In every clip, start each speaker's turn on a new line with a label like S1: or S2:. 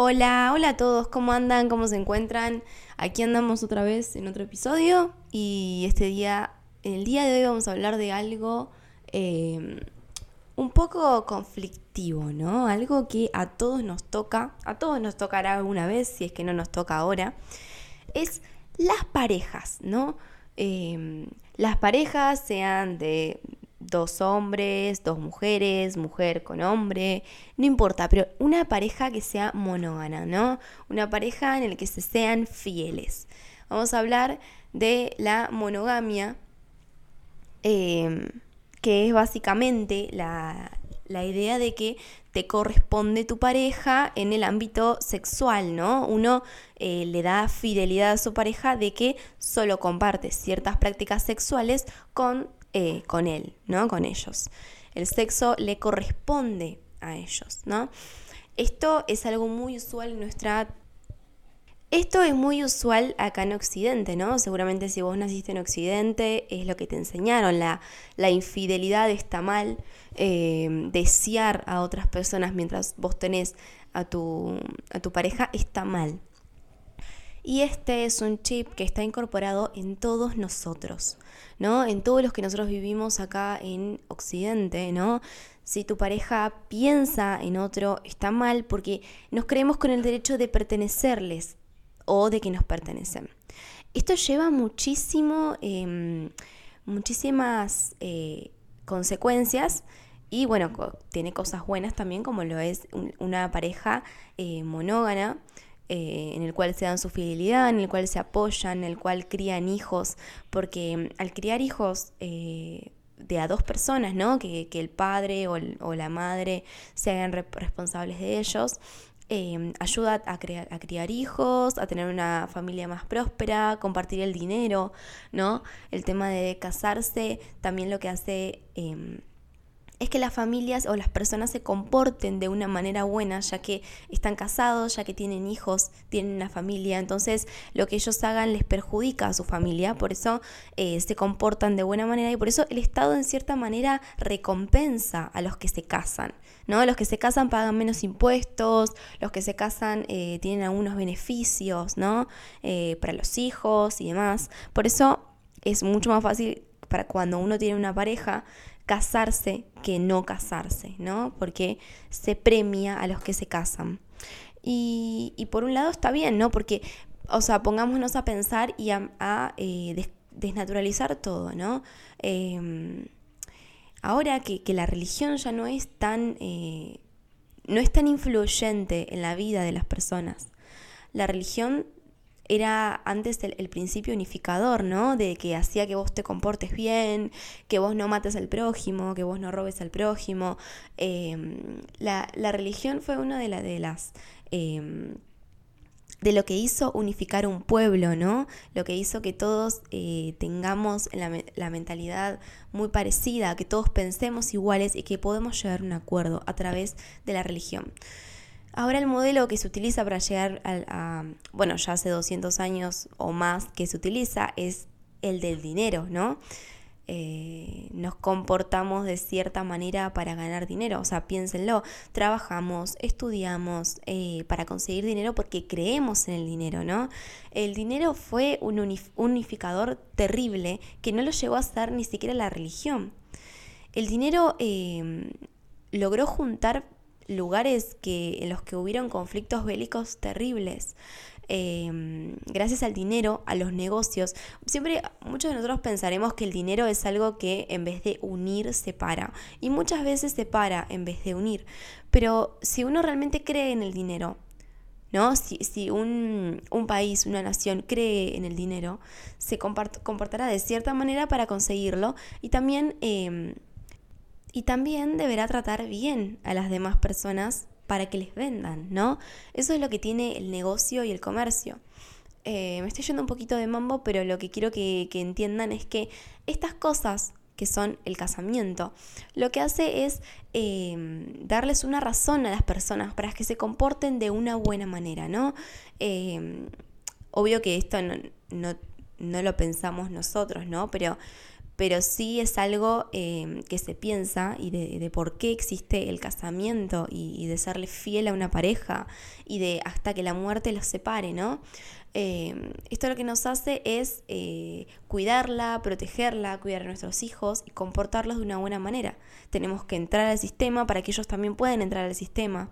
S1: Hola, hola a todos, ¿cómo andan? ¿Cómo se encuentran? Aquí andamos otra vez en otro episodio y este día, el día de hoy vamos a hablar de algo em, un poco conflictivo, ¿no? Algo que a todos nos toca, a todos nos tocará alguna vez, si es que no nos toca ahora, es las parejas, ¿no? Em, las parejas sean de dos hombres, dos mujeres, mujer con hombre, no importa, pero una pareja que sea monógana, ¿no? Una pareja en la que se sean fieles. Vamos a hablar de la monogamia, em, que es básicamente la, idea de que te corresponde tu pareja en el ámbito sexual, ¿no? Uno eh, le da fidelidad a su pareja de que solo comparte ciertas prácticas sexuales con eh, con él, ¿no? Con ellos. El sexo le corresponde a ellos, ¿no? Esto es algo muy usual en nuestra... Esto es muy usual acá en Occidente, ¿no? Seguramente si vos naciste en Occidente es lo que te enseñaron. La, la infidelidad está mal. Eh, desear a otras personas mientras vos tenés a tu, a tu pareja está mal. Y este es un chip que está incorporado en todos nosotros, ¿no? En todos los que nosotros vivimos acá en Occidente, ¿no? Si tu pareja piensa en otro, está mal porque nos creemos con el derecho de pertenecerles o de que nos pertenecen. Esto lleva muchísimo, em, muchísimas eh, consecuencias y bueno, tiene cosas buenas también como lo es una pareja eh, monógana eh, en el cual se dan su fidelidad, en el cual se apoyan, en el cual crían hijos, porque mm, al criar hijos eh, de a dos personas, ¿no? Que, el padre o, la madre se hagan responsables de ellos, em, ayuda a, a, criar hijos, a tener una familia más próspera, compartir el dinero, ¿no? El tema de casarse también lo que hace em, es que las familias o las personas se comporten de una manera buena, ya que están casados, ya que tienen hijos, tienen una familia, entonces lo que ellos hagan les perjudica a su familia, por eso eh, se comportan de buena manera y por eso el Estado en cierta manera recompensa a los que se casan, ¿no? Los que se casan pagan menos impuestos, los que se casan eh, tienen algunos beneficios, ¿no? Eh, para los hijos y demás, por eso es mucho más fácil para cuando uno tiene una pareja casarse que no casarse, ¿no? Porque se premia a los que se casan. Y, por un lado está bien, ¿no? Porque, o sea, pongámonos a pensar y a, eh, desnaturalizar todo, ¿no? Em, ahora que, la religión ya no es tan... Eh, no es tan influyente en la vida de las personas. La religión era antes el, principio unificador, ¿no? De que hacía que vos te comportes bien, que vos no mates al prójimo, que vos no robes al prójimo. Em, la, religión fue una de, de las... Em, de lo que hizo unificar un pueblo, ¿no? Lo que hizo que todos eh, tengamos la, la, mentalidad muy parecida, que todos pensemos iguales y que podemos llegar a un acuerdo a través de la religión. Ahora el modelo que se utiliza para llegar a, bueno, ya hace 200 años o más que se utiliza es el del dinero, ¿no? Eh, nos comportamos de cierta manera para ganar dinero. O sea, piénsenlo, trabajamos, estudiamos eh, para conseguir dinero porque creemos en el dinero, ¿no? El dinero fue un unificador terrible que no lo llevó a ser ni siquiera la religión. El dinero eh, logró juntar lugares que, en los que hubieron conflictos bélicos terribles. Em, gracias al dinero, a los negocios. Siempre muchos de nosotros pensaremos que el dinero es algo que en vez de unir separa. Y muchas veces separa en vez de unir. Pero si uno realmente cree en el dinero, ¿no? Si, si un, un, país, una nación cree en el dinero, se comportará de cierta manera para conseguirlo y también em, y también deberá tratar bien a las demás personas para que les vendan, ¿no? Eso es lo que tiene el negocio y el comercio. Eh, me estoy yendo un poquito de mambo, pero lo que quiero que, entiendan es que estas cosas que son el casamiento, lo que hace es em, darles una razón a las personas para que se comporten de una buena manera, ¿no? Em, obvio que esto no, no, no, lo pensamos nosotros, ¿no? Pero pero sí es algo eh, que se piensa y de, por qué existe el casamiento y, de serle fiel a una pareja y de hasta que la muerte los separe, ¿no? Eh, esto lo que nos hace es eh, cuidarla, protegerla, cuidar a nuestros hijos y comportarlos de una buena manera. Tenemos que entrar al sistema para que ellos también puedan entrar al sistema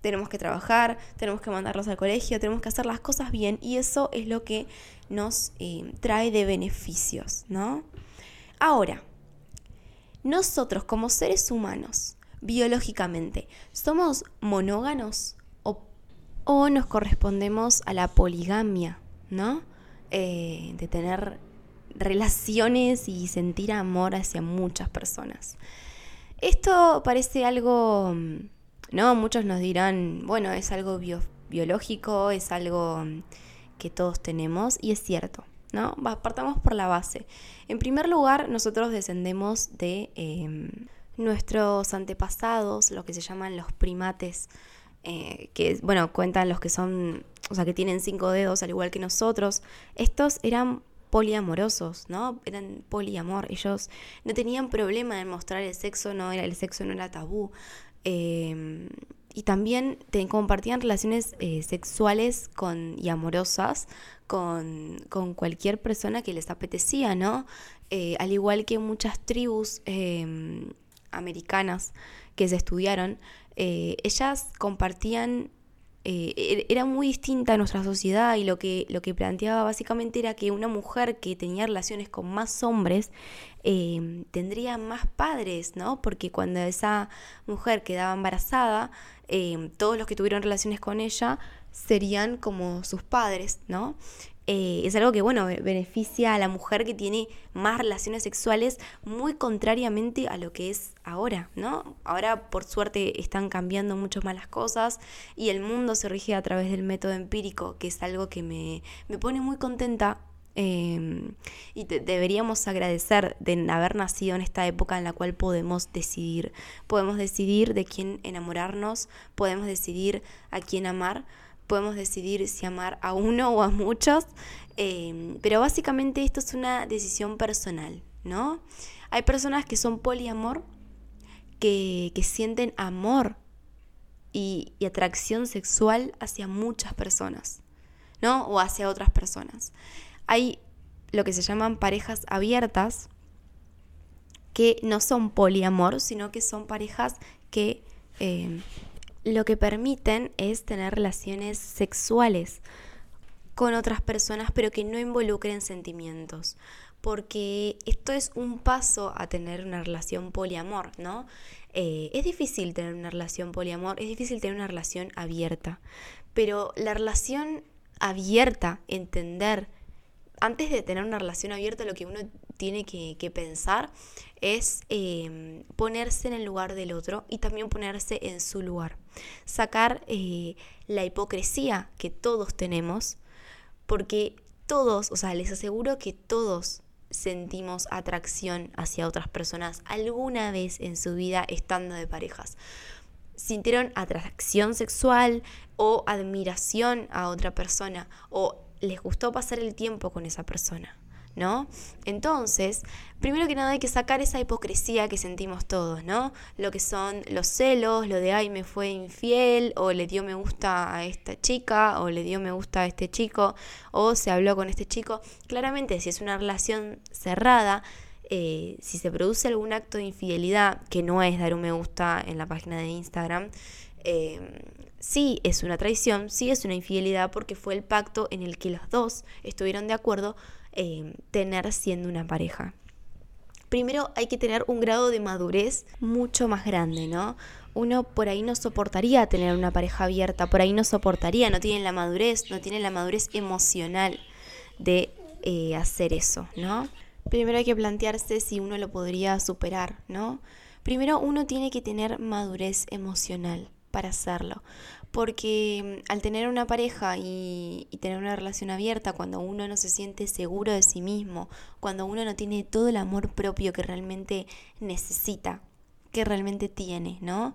S1: tenemos que trabajar, tenemos que mandarlos al colegio, tenemos que hacer las cosas bien y eso es lo que nos eh, trae de beneficios, ¿no? Ahora, nosotros como seres humanos, biológicamente, ¿somos monóganos o, o nos correspondemos a la poligamia, ¿no? Eh, de tener relaciones y sentir amor hacia muchas personas. Esto parece algo ¿no? Muchos nos dirán, bueno, es algo biológico, es algo que todos tenemos, y es cierto, ¿no? Partamos por la base. En primer lugar, nosotros descendemos de em, nuestros antepasados, lo que se llaman los primates, eh, que, bueno, cuentan los que son, o sea, que tienen cinco dedos, al igual que nosotros. Estos eran poliamorosos, ¿no? Eran poliamor. Ellos no tenían problema en mostrar el sexo, no era el sexo no era tabú. Em, y también compartían relaciones eh, sexuales con, y amorosas con, cualquier persona que les apetecía, ¿no? Eh, al igual que muchas tribus em, americanas que se estudiaron, eh, ellas compartían eh, er, era muy distinta a nuestra sociedad y lo que, lo que planteaba básicamente era que una mujer que tenía relaciones con más hombres em, tendría más padres, ¿no? Porque cuando esa mujer quedaba embarazada, em, todos los que tuvieron relaciones con ella serían como sus padres, ¿no? Eh, es algo que, bueno, beneficia a la mujer que tiene más relaciones sexuales muy contrariamente a lo que es ahora, ¿no? Ahora, por suerte, están cambiando mucho más las cosas y el mundo se rige a través del método empírico, que es algo que me, pone muy contenta em, y deberíamos agradecer de haber nacido en esta época en la cual podemos decidir. Podemos decidir de quién enamorarnos, podemos decidir a quién amar, podemos decidir si amar a uno o a muchos, em, pero básicamente esto es una decisión personal, ¿no? Hay personas que son poliamor, que, sienten amor y, atracción sexual hacia muchas personas, ¿no? O hacia otras personas. Hay lo que se llaman parejas abiertas, que no son poliamor, sino que son parejas que em, lo que permiten es tener relaciones sexuales con otras personas, pero que no involucren sentimientos. Porque esto es un paso a tener una relación poliamor, ¿no? Eh, es difícil tener una relación poliamor, es difícil tener una relación abierta. Pero la relación abierta, entender, antes de tener una relación abierta, lo que uno tiene que, pensar es em, ponerse en el lugar del otro y también ponerse en su lugar. Sacar eh, la hipocresía que todos tenemos, porque todos, o sea, les aseguro que todos sentimos atracción hacia otras personas alguna vez en su vida estando de parejas. Sintieron atracción sexual o admiración a otra persona o les gustó pasar el tiempo con esa persona. ¿no? Entonces, primero que nada hay que sacar esa hipocresía que sentimos todos, ¿no? Lo que son los celos, lo de ay me fue infiel, o le dio me gusta a esta chica, o le dio me gusta a este chico, o se habló con este chico. Claramente, si es una relación cerrada, eh, si se produce algún acto de infidelidad, que no es dar un me gusta en la página de Instagram, eh, sí es una traición, sí es una infidelidad porque fue el pacto en el que los dos estuvieron de acuerdo eh, tener siendo una pareja. Primero hay que tener un grado de madurez mucho más grande, ¿no? Uno por ahí no soportaría tener una pareja abierta, por ahí no soportaría, no tiene la madurez, no tiene la madurez emocional de eh, hacer eso, ¿no? Primero hay que plantearse si uno lo podría superar, ¿no? Primero uno tiene que tener madurez emocional para hacerlo porque mm, al tener una pareja y, tener una relación abierta, cuando uno no se siente seguro de sí mismo, cuando uno no tiene todo el amor propio que realmente necesita, que realmente tiene, ¿no?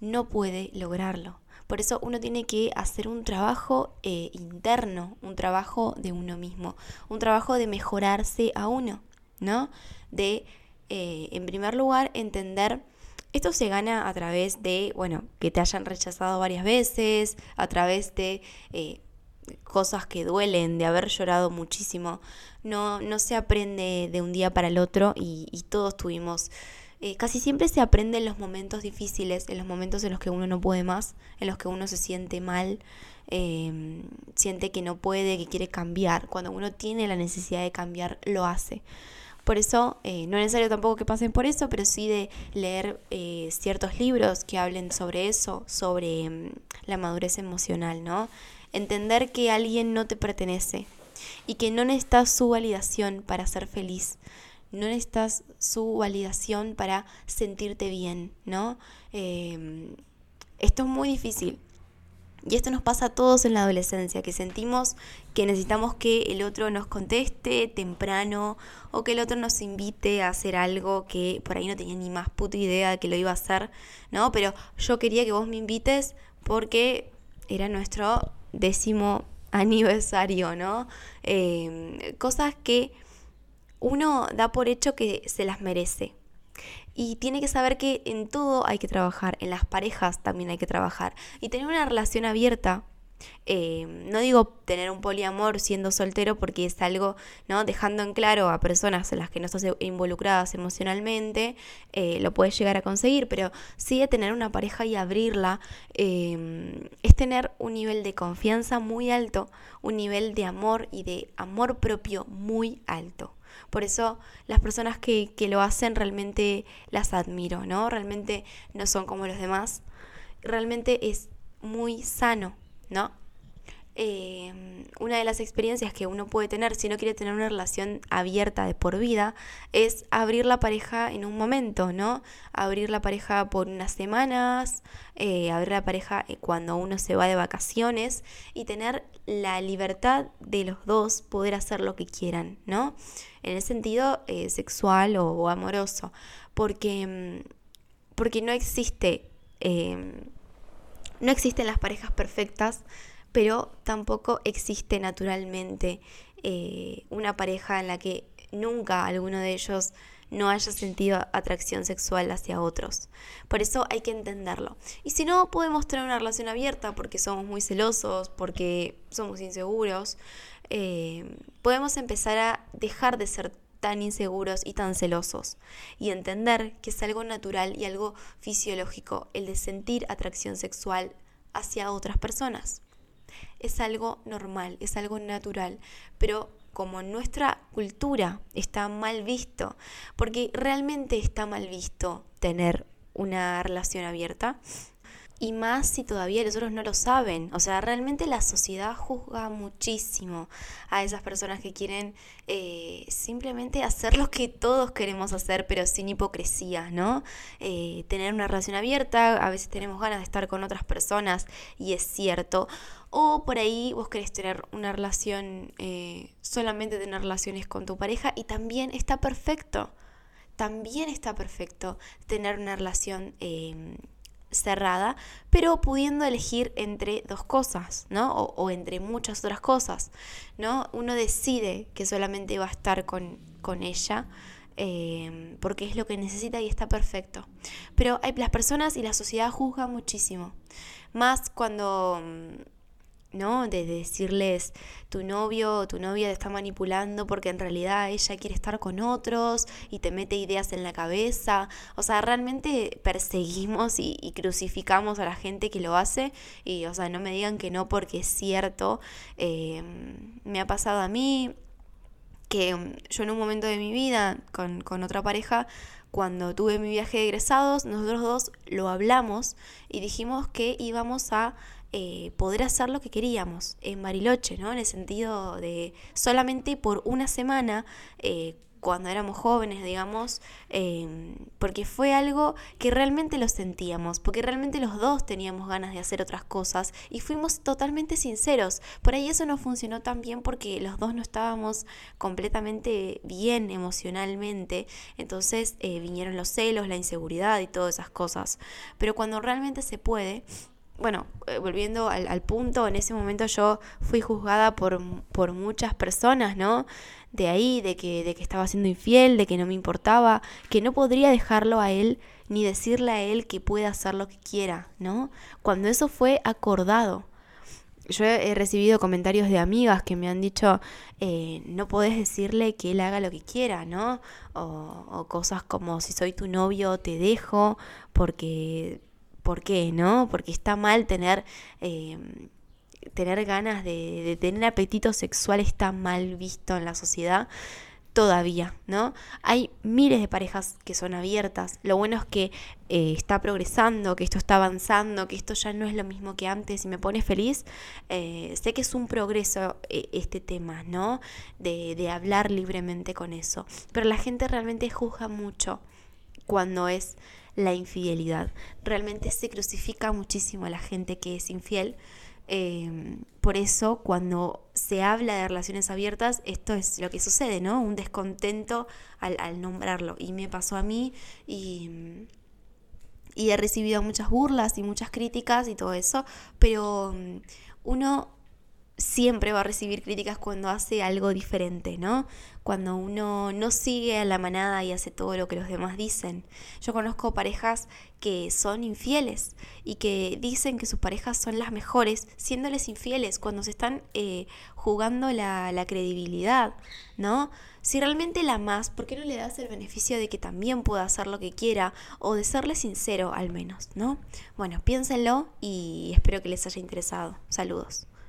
S1: No puede lograrlo. Por eso uno tiene que hacer un trabajo eh, interno, un trabajo de uno mismo, un trabajo de mejorarse a uno, ¿no? De, eh, en primer lugar, entender, esto se gana a través de, bueno, que te hayan rechazado varias veces, a través de eh, cosas que duelen, de haber llorado muchísimo. No, no se aprende de un día para el otro y, todos tuvimos... Eh, casi siempre se aprende en los momentos difíciles, en los momentos en los que uno no puede más, en los que uno se siente mal, eh, siente que no puede, que quiere cambiar. Cuando uno tiene la necesidad de cambiar, lo hace. Por eso, eh, no es necesario tampoco que pasen por eso, pero sí de leer eh, ciertos libros que hablen sobre eso, sobre mm, la madurez emocional, ¿no? Entender que alguien no te pertenece y que no necesitas su validación para ser feliz. No necesitas su validación para sentirte bien, ¿no? Em, esto es muy difícil. Y esto nos pasa a todos en la adolescencia, que sentimos que necesitamos que el otro nos conteste temprano o que el otro nos invite a hacer algo que por ahí no tenía ni más puta idea de que lo iba a hacer, ¿no? Pero yo quería que vos me invites porque era nuestro décimo aniversario, ¿no? Em, cosas que uno da por hecho que se las merece. Y tiene que saber que en todo hay que trabajar, en las parejas también hay que trabajar. Y tener una relación abierta eh, no digo tener un poliamor siendo soltero porque es algo, ¿no? Dejando en claro a personas en las que no estás involucradas emocionalmente, eh, lo puedes llegar a conseguir, pero sí de tener una pareja y abrirla eh, es tener un nivel de confianza muy alto, un nivel de amor y de amor propio muy alto. Por eso las personas que, que lo hacen realmente las admiro, ¿no? Realmente no son como los demás. Realmente es muy sano ¿no? Em, una de las experiencias que uno puede tener si no quiere tener una relación abierta de por vida es abrir la pareja en un momento, ¿no? Abrir la pareja por unas semanas, eh, abrir la pareja eh, cuando uno se va de vacaciones y tener la libertad de los dos poder hacer lo que quieran, ¿no? En el sentido eh, sexual o, amoroso, porque, em, porque no existe em, no existen las parejas perfectas, pero tampoco existe naturalmente eh, una pareja en la que nunca alguno de ellos no haya sentido atracción sexual hacia otros. Por eso hay que entenderlo. Y si no podemos tener una relación abierta porque somos muy celosos, porque somos inseguros, eh, podemos empezar a dejar de ser tan inseguros y tan celosos y entender que es algo natural y algo fisiológico el de sentir atracción sexual hacia otras personas. Es algo normal, es algo natural, pero como nuestra cultura está mal visto, porque realmente está mal visto tener una relación abierta, y más si todavía los otros no lo saben. O sea, realmente la sociedad juzga muchísimo a esas personas que quieren eh, simplemente hacer lo que todos queremos hacer, pero sin hipocresía, ¿no? Eh, tener una relación abierta, a veces tenemos ganas de estar con otras personas y es cierto. O por ahí vos querés tener una relación, eh, solamente tener relaciones con tu pareja y también está perfecto. También está perfecto tener una relación cerrada, pero pudiendo elegir entre dos cosas, ¿no? O, entre muchas otras cosas, ¿no? Uno decide que solamente va a estar con, con ella. Eh, porque es lo que necesita y está perfecto. Pero hay, las personas y la sociedad juzgan muchísimo. Más cuando mm, ¿no? De decirles, tu novio o tu novia te está manipulando porque en realidad ella quiere estar con otros y te mete ideas en la cabeza. O sea, realmente perseguimos y, crucificamos a la gente que lo hace y, o sea, no me digan que no porque es cierto. Eh, me ha pasado a mí que yo en un momento de mi vida con, con otra pareja cuando tuve mi viaje de egresados, nosotros dos lo hablamos y dijimos que íbamos a eh, poder hacer lo que queríamos en Bariloche, ¿no? En el sentido de solamente por una semana, eh, cuando éramos jóvenes, digamos, em, porque fue algo que realmente lo sentíamos, porque realmente los dos teníamos ganas de hacer otras cosas y fuimos totalmente sinceros. Por ahí eso no funcionó tan bien porque los dos no estábamos completamente bien emocionalmente, entonces eh, vinieron los celos, la inseguridad y todas esas cosas. Pero cuando realmente se puede, bueno, eh, volviendo al, punto, en ese momento yo fui juzgada por, por muchas personas, ¿no? De ahí, de que, de que estaba siendo infiel, de que no me importaba, que no podría dejarlo a él ni decirle a él que pueda hacer lo que quiera, ¿no? Cuando eso fue acordado. Yo he recibido comentarios de amigas que me han dicho, eh, no podés decirle que él haga lo que quiera, ¿no? O, cosas como, si soy tu novio, te dejo, porque, ¿por qué, no? Porque está mal tener... Eh, tener ganas de, tener apetito sexual está mal visto en la sociedad todavía, ¿no? Hay miles de parejas que son abiertas. Lo bueno es que eh, está progresando, que esto está avanzando, que esto ya no es lo mismo que antes y me pone feliz. Eh, sé que es un progreso eh, este tema, ¿no? De hablar libremente con eso. Pero la gente realmente juzga mucho cuando es la infidelidad. Realmente se crucifica muchísimo a la gente que es infiel Em, por eso, cuando se habla de relaciones abiertas, esto es lo que sucede, ¿no? Un descontento al, nombrarlo. Y me pasó a mí y, he recibido muchas burlas y muchas críticas y todo eso, pero mm, uno siempre va a recibir críticas cuando hace algo diferente, ¿no? Cuando uno no sigue a la manada y hace todo lo que los demás dicen. Yo conozco parejas que son infieles y que dicen que sus parejas son las mejores, siéndoles infieles cuando se están eh, jugando la, la credibilidad, ¿no? Si realmente la amas, ¿por qué no le das el beneficio de que también pueda hacer lo que quiera o de serle sincero al menos, ¿no? Bueno, piénsenlo y espero que les haya interesado. Saludos.